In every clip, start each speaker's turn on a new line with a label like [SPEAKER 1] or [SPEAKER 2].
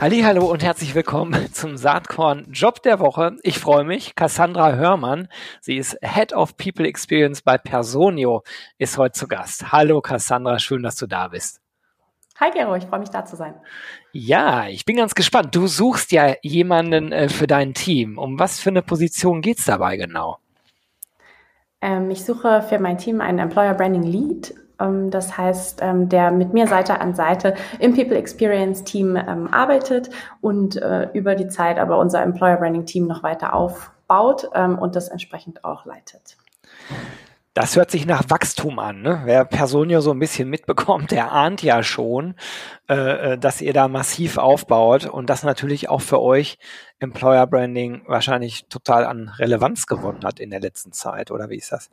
[SPEAKER 1] Hallo und herzlich willkommen zum Saatkorn Job der Woche. Ich freue mich. Cassandra Hörmann, sie ist Head of People Experience bei Personio, ist heute zu Gast. Hallo Cassandra, schön, dass du da bist.
[SPEAKER 2] Hi Gero, ich freue mich da zu sein.
[SPEAKER 1] Ja, ich bin ganz gespannt. Du suchst ja jemanden äh, für dein Team. Um was für eine Position geht es dabei genau?
[SPEAKER 2] Ähm, ich suche für mein Team einen Employer Branding Lead das heißt, ähm, der mit mir Seite an Seite im People Experience Team ähm, arbeitet und äh, über die Zeit aber unser Employer Branding Team noch weiter aufbaut und das entsprechend auch leitet.
[SPEAKER 1] Das hört sich nach Wachstum an. Ne? Wer Personio so ein bisschen mitbekommt, der ahnt ja schon, äh, äh, dass ihr da massiv aufbaut und das natürlich auch für euch Employer Branding wahrscheinlich total an Relevanz gewonnen hat in der letzten Zeit. Oder wie ist das?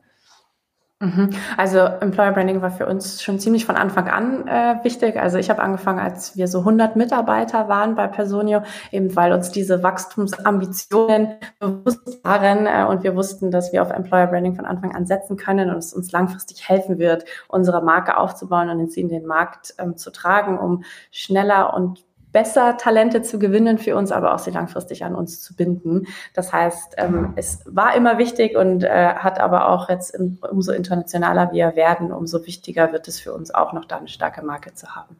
[SPEAKER 2] Mhm. Also Employer Branding war für uns schon ziemlich von Anfang an äh, wichtig. Also ich habe angefangen, als wir so 100 Mitarbeiter waren bei Personio, eben weil uns diese Wachstumsambitionen bewusst waren äh, und wir wussten, dass wir auf Employer Branding von Anfang an setzen können und es uns langfristig helfen wird, unsere Marke aufzubauen und sie in den Markt ähm, zu tragen, um schneller und besser Talente zu gewinnen für uns, aber auch sie langfristig an uns zu binden. Das heißt, ähm, es war immer wichtig und äh, hat aber auch jetzt im, umso internationaler wir werden, umso wichtiger wird es für uns auch noch da eine starke Marke zu haben.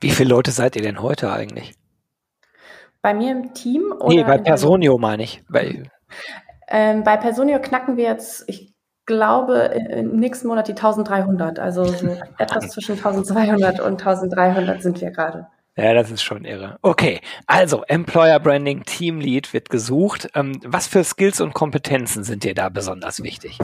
[SPEAKER 1] Wie viele Leute seid ihr denn heute eigentlich?
[SPEAKER 2] Bei mir im Team?
[SPEAKER 1] Oder nee, bei Personio meine ich.
[SPEAKER 2] Bei, ähm, bei Personio knacken wir jetzt, ich glaube, im nächsten Monat die 1300. Also so etwas zwischen 1200 und 1300 sind wir gerade.
[SPEAKER 1] Ja, das ist schon irre. Okay, also Employer Branding Team Lead wird gesucht. Ähm, was für Skills und Kompetenzen sind dir da besonders wichtig?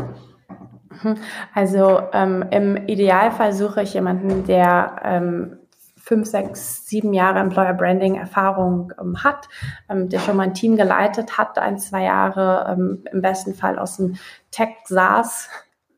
[SPEAKER 2] Mhm. Also ähm, im Idealfall suche ich jemanden, der ähm, fünf, sechs, sieben Jahre Employer Branding Erfahrung ähm, hat, ähm, der schon mal ein Team geleitet hat, ein, zwei Jahre ähm, im besten Fall aus dem Tech SaaS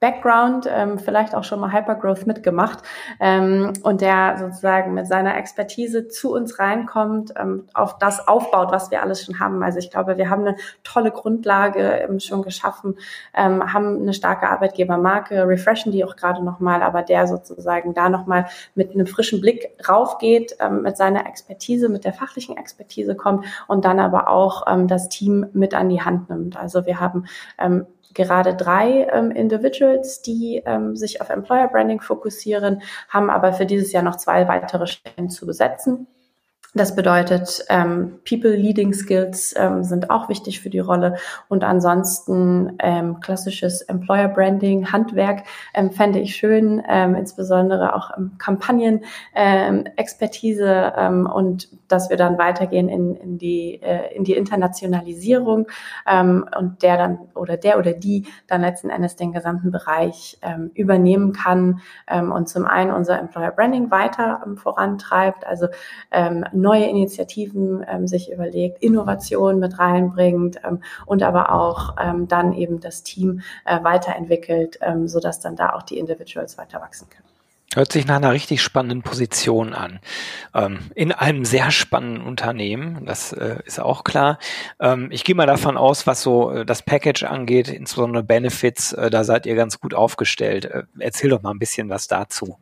[SPEAKER 2] Background, ähm, vielleicht auch schon mal Hypergrowth mitgemacht ähm, und der sozusagen mit seiner Expertise zu uns reinkommt, ähm, auf das aufbaut, was wir alles schon haben. Also ich glaube, wir haben eine tolle Grundlage ähm, schon geschaffen, ähm, haben eine starke Arbeitgebermarke, refreshen die auch gerade nochmal, aber der sozusagen da nochmal mit einem frischen Blick raufgeht, ähm, mit seiner Expertise, mit der fachlichen Expertise kommt und dann aber auch ähm, das Team mit an die Hand nimmt. Also wir haben ähm, gerade drei ähm, Individuals, die ähm, sich auf Employer Branding fokussieren, haben aber für dieses Jahr noch zwei weitere Stellen zu besetzen. Das bedeutet, ähm, People Leading Skills ähm, sind auch wichtig für die Rolle. Und ansonsten ähm, klassisches Employer Branding, Handwerk ähm, fände ich schön, ähm, insbesondere auch ähm, Kampagnen, ähm, Expertise ähm, und dass wir dann weitergehen in, in, die, äh, in die Internationalisierung ähm, und der dann oder der oder die dann letzten Endes den gesamten Bereich ähm, übernehmen kann ähm, und zum einen unser Employer Branding weiter ähm, vorantreibt, also ähm, neue Initiativen ähm, sich überlegt, Innovation mit reinbringt ähm, und aber auch ähm, dann eben das Team äh, weiterentwickelt, ähm, sodass dann da auch die Individuals weiter wachsen können.
[SPEAKER 1] Hört sich nach einer richtig spannenden Position an. Ähm, in einem sehr spannenden Unternehmen, das äh, ist auch klar. Ähm, ich gehe mal davon aus, was so äh, das Package angeht, insbesondere Benefits, äh, da seid ihr ganz gut aufgestellt. Äh, erzähl doch mal ein bisschen was dazu.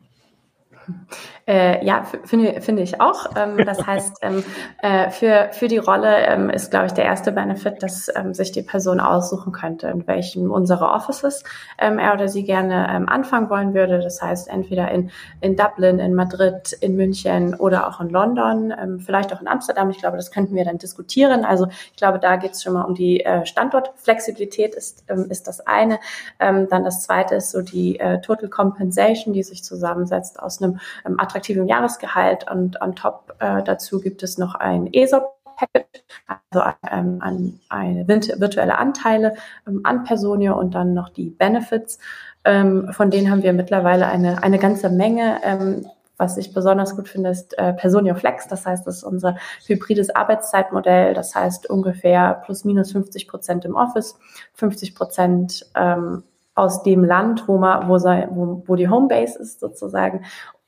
[SPEAKER 2] Äh, ja, finde, finde ich auch. Ähm, das heißt, ähm, äh, für, für die Rolle ähm, ist, glaube ich, der erste Benefit, dass ähm, sich die Person aussuchen könnte, in welchem unserer Offices ähm, er oder sie gerne ähm, anfangen wollen würde. Das heißt, entweder in, in Dublin, in Madrid, in München oder auch in London, vielleicht auch in Amsterdam. Ich glaube, das könnten wir dann diskutieren. Also ich glaube, da geht es schon mal um die äh, Standortflexibilität ist, ist das eine. Dann das zweite ist so die äh, Total Compensation, die sich zusammensetzt aus einem ähm, attraktivem Jahresgehalt und on top äh, dazu gibt es noch ein ESOP Package, also ähm, an eine virtuelle Anteile ähm, an Personio und dann noch die Benefits. Ähm, von denen haben wir mittlerweile eine, eine ganze Menge. Ähm, was ich besonders gut finde, ist äh, Personio Flex. Das heißt, das ist unser hybrides Arbeitszeitmodell. Das heißt ungefähr plus minus 50 Prozent im Office, 50 Prozent ähm, aus dem Land, wo man, wo, sei, wo, wo die Homebase ist sozusagen.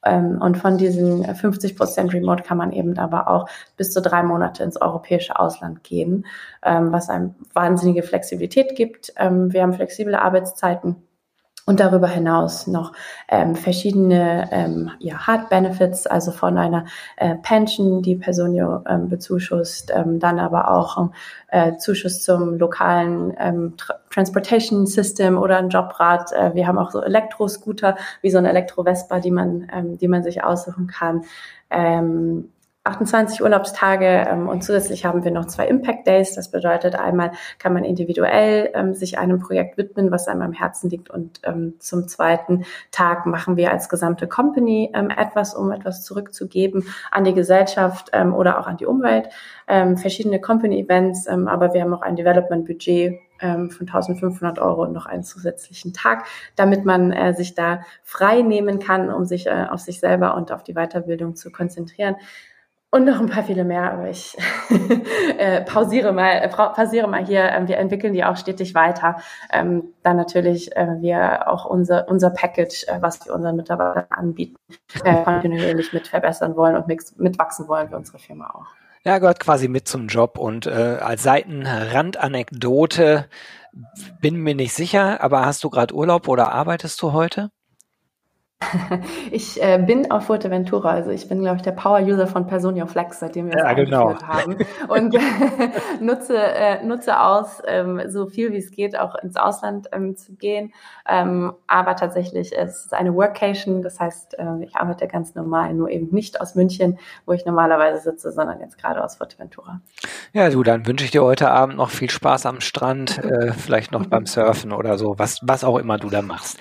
[SPEAKER 2] Ähm, und von diesen 50 Prozent Remote kann man eben aber auch bis zu drei Monate ins europäische Ausland gehen, ähm, was einem wahnsinnige Flexibilität gibt. Ähm, wir haben flexible Arbeitszeiten und darüber hinaus noch ähm, verschiedene ähm, ja, Hard Benefits, also von einer äh, Pension, die Personio ähm, bezuschusst, ähm, dann aber auch äh, Zuschuss zum lokalen ähm, Tra Transportation System oder ein Jobrad. Äh, wir haben auch so Elektroscooter, wie so eine Elektro-Vespa, die man, ähm, die man sich aussuchen kann. Ähm, 28 Urlaubstage ähm, und zusätzlich haben wir noch zwei Impact Days. Das bedeutet, einmal kann man individuell ähm, sich einem Projekt widmen, was einem am Herzen liegt und ähm, zum zweiten Tag machen wir als gesamte Company ähm, etwas, um etwas zurückzugeben an die Gesellschaft ähm, oder auch an die Umwelt. Ähm, verschiedene Company-Events, aber wir haben auch ein Development-Budget von 1500 Euro und noch einen zusätzlichen Tag, damit man äh, sich da frei nehmen kann, um sich äh, auf sich selber und auf die Weiterbildung zu konzentrieren. Und noch ein paar viele mehr, aber ich äh, pausiere mal, äh, pausiere mal hier. Ähm, wir entwickeln die auch stetig weiter. Ähm, dann natürlich äh, wir auch unser unser Package, äh, was wir unseren Mitarbeitern anbieten, äh, kontinuierlich mit verbessern wollen und mit, mitwachsen wollen für unsere Firma auch.
[SPEAKER 1] Ja, gehört quasi mit zum Job und äh, als Seitenrandanekdote bin mir nicht sicher, aber hast du gerade Urlaub oder arbeitest du heute?
[SPEAKER 2] Ich äh, bin auf Fuerteventura, also ich bin, glaube ich, der Power-User von Personio Flex, seitdem wir es ja, genau. haben. Und nutze, äh, nutze aus, ähm, so viel wie es geht, auch ins Ausland ähm, zu gehen. Ähm, aber tatsächlich es ist eine Workation, das heißt, äh, ich arbeite ganz normal, nur eben nicht aus München, wo ich normalerweise sitze, sondern jetzt gerade aus Fuerteventura.
[SPEAKER 1] Ja, du, dann wünsche ich dir heute Abend noch viel Spaß am Strand, äh, vielleicht noch beim Surfen oder so, was, was auch immer du da machst.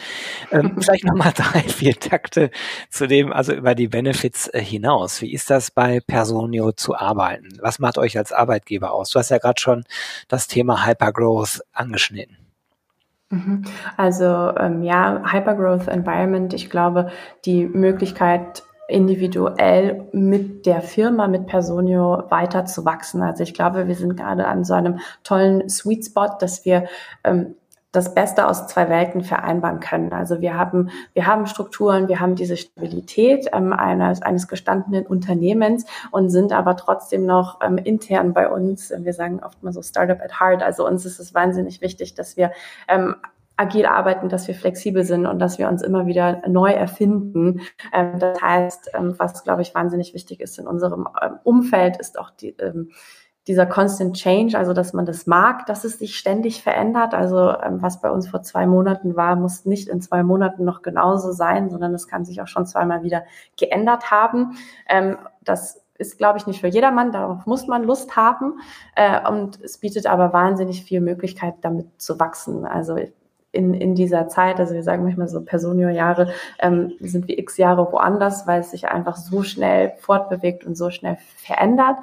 [SPEAKER 1] Ähm, vielleicht nochmal drei, vier Takte zu dem, also über die Benefits äh, hinaus. Wie ist das bei Personio zu arbeiten? Was macht euch als Arbeitgeber aus? Du hast ja gerade schon das Thema Hypergrowth angeschnitten.
[SPEAKER 2] Mhm. Also ähm, ja, Hypergrowth Environment, ich glaube, die Möglichkeit, individuell mit der Firma, mit Personio weiter zu wachsen. Also ich glaube, wir sind gerade an so einem tollen Sweet Spot, dass wir ähm, das Beste aus zwei Welten vereinbaren können. Also wir haben, wir haben Strukturen, wir haben diese Stabilität ähm, eines, eines gestandenen Unternehmens und sind aber trotzdem noch ähm, intern bei uns, wir sagen oft mal so Startup at Heart, also uns ist es wahnsinnig wichtig, dass wir ähm, agil arbeiten, dass wir flexibel sind und dass wir uns immer wieder neu erfinden. Ähm, das heißt, ähm, was, glaube ich, wahnsinnig wichtig ist in unserem ähm, Umfeld, ist auch die, ähm, dieser Constant Change, also dass man das mag, dass es sich ständig verändert. Also ähm, was bei uns vor zwei Monaten war, muss nicht in zwei Monaten noch genauso sein, sondern es kann sich auch schon zweimal wieder geändert haben. Ähm, das ist, glaube ich, nicht für jedermann, darauf muss man Lust haben. Äh, und es bietet aber wahnsinnig viel Möglichkeit, damit zu wachsen. Also in, in dieser Zeit, also wir sagen manchmal so Personio-Jahre, ähm, sind wir x Jahre woanders, weil es sich einfach so schnell fortbewegt und so schnell verändert.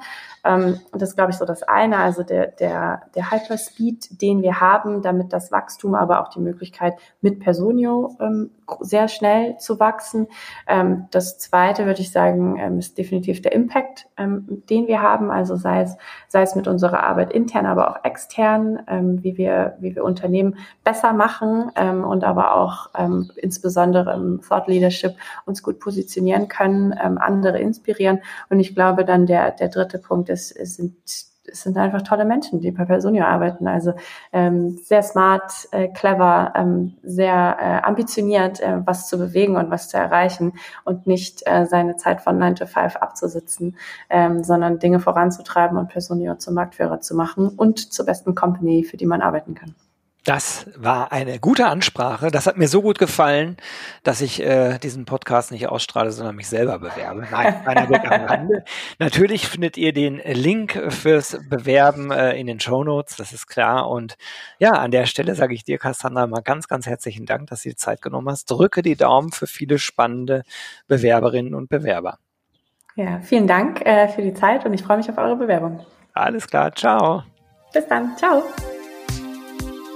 [SPEAKER 2] Ähm, und das glaube ich, so das eine, also der, der, der Hyperspeed, den wir haben, damit das Wachstum, aber auch die Möglichkeit, mit Personio ähm, sehr schnell zu wachsen. Ähm, das zweite, würde ich sagen, ähm, ist definitiv der Impact, ähm, den wir haben, also sei es, sei es mit unserer Arbeit intern, aber auch extern, ähm, wie wir, wie wir Unternehmen besser machen ähm, und aber auch ähm, insbesondere im Thought Leadership uns gut positionieren können, ähm, andere inspirieren. Und ich glaube dann der, der dritte Punkt ist, sind es sind einfach tolle Menschen, die bei Personio arbeiten. Also ähm, sehr smart, äh, clever, ähm, sehr äh, ambitioniert, äh, was zu bewegen und was zu erreichen und nicht äh, seine Zeit von 9 to 5 abzusitzen, ähm, sondern Dinge voranzutreiben und Personio zum Marktführer zu machen und zur besten Company, für die man arbeiten kann.
[SPEAKER 1] Das war eine gute Ansprache. Das hat mir so gut gefallen, dass ich äh, diesen Podcast nicht ausstrahle, sondern mich selber bewerbe. Nein, keiner Blick am Rande. Natürlich findet ihr den Link fürs Bewerben äh, in den Show Notes, das ist klar. Und ja, an der Stelle sage ich dir, Cassandra, mal ganz, ganz herzlichen Dank, dass du die Zeit genommen hast. Drücke die Daumen für viele spannende Bewerberinnen und Bewerber.
[SPEAKER 2] Ja, vielen Dank äh, für die Zeit und ich freue mich auf eure Bewerbung.
[SPEAKER 1] Alles klar, ciao.
[SPEAKER 2] Bis dann, ciao.